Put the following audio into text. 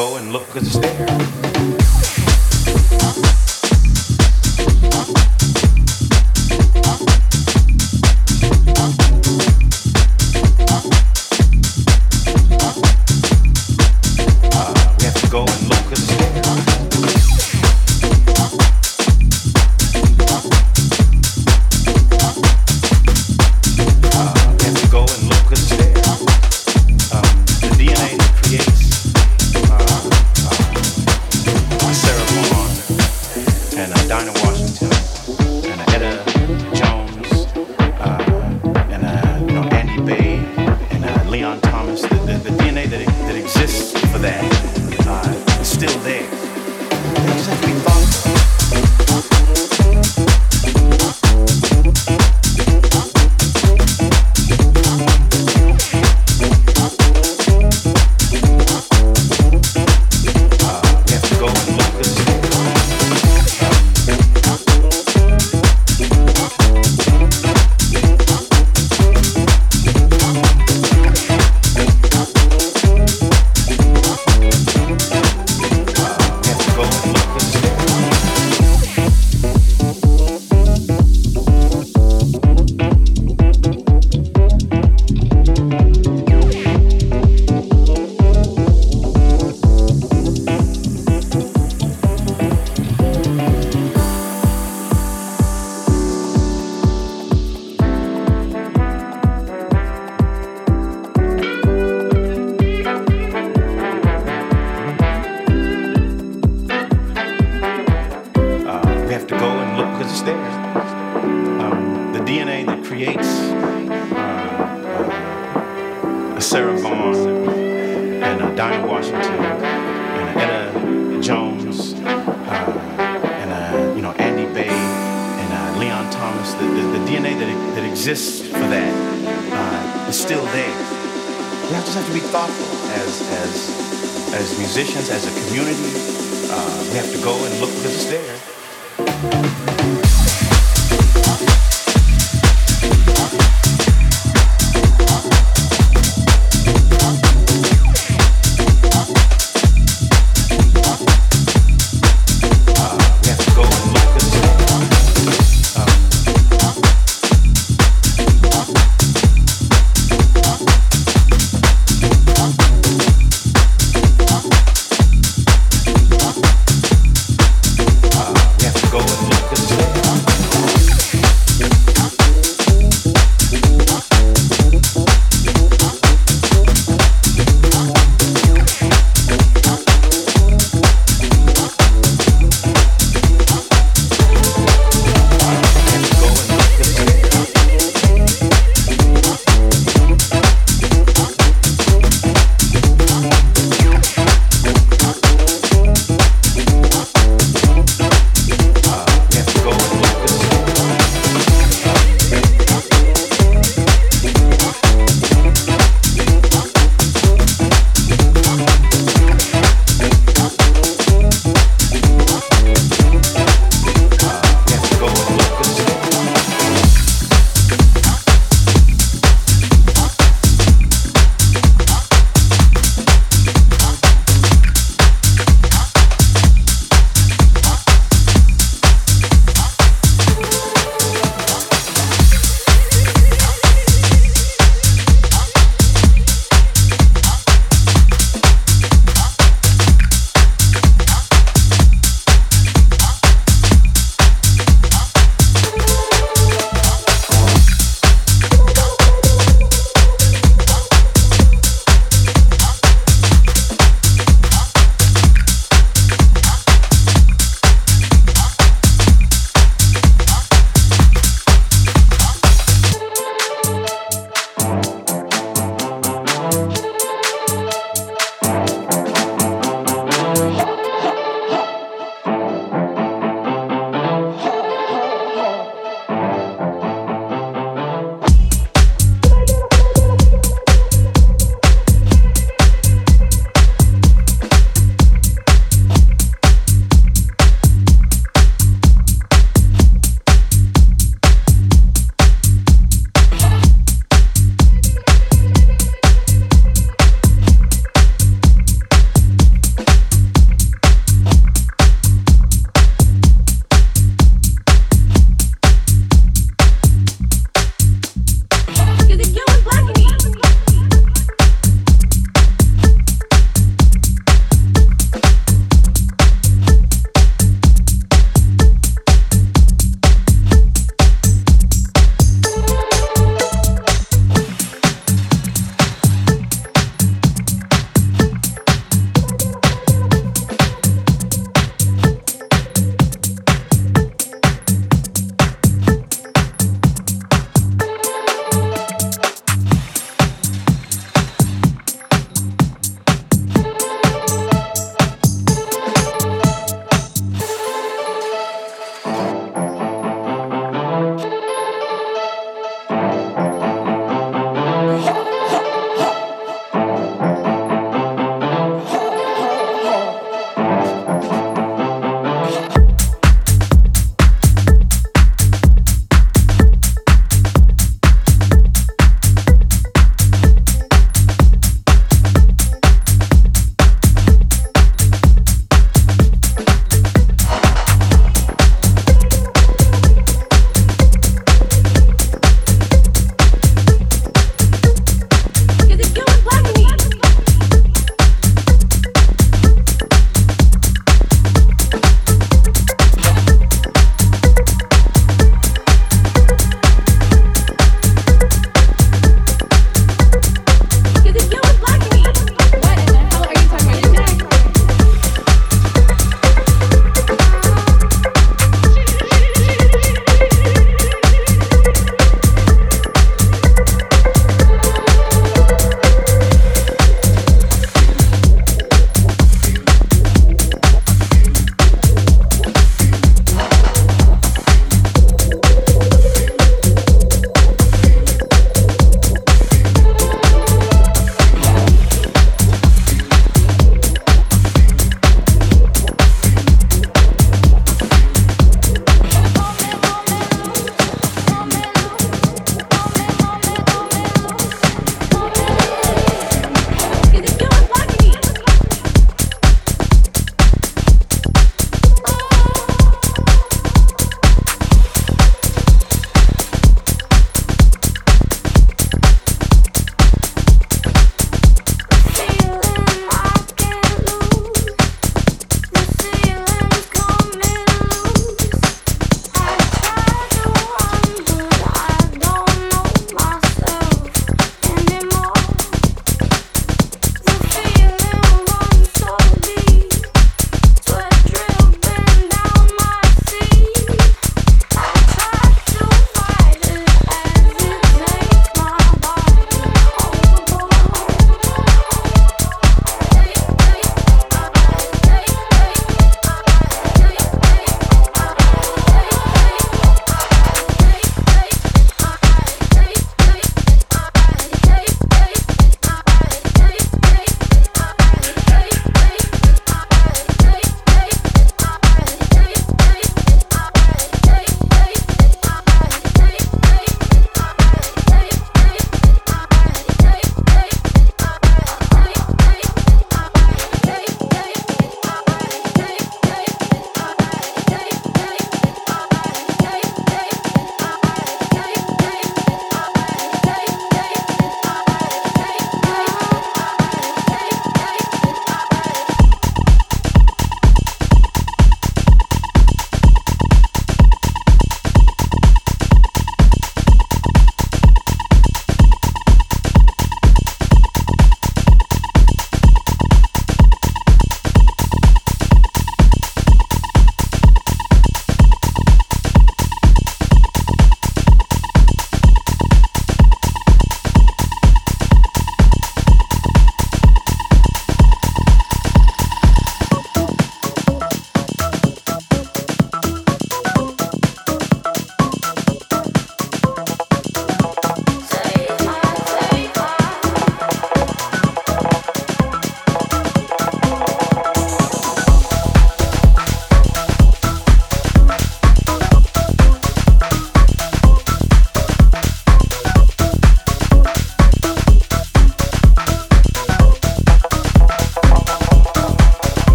go and look, because it's there. Washington and Etta Jones uh, and uh, you know Andy Bey and uh, Leon Thomas. The, the, the, DNA that, that exists for that uh, is still there. We have just have to be thoughtful as as as musicians, as a community. Uh, we have to go and look because it's there.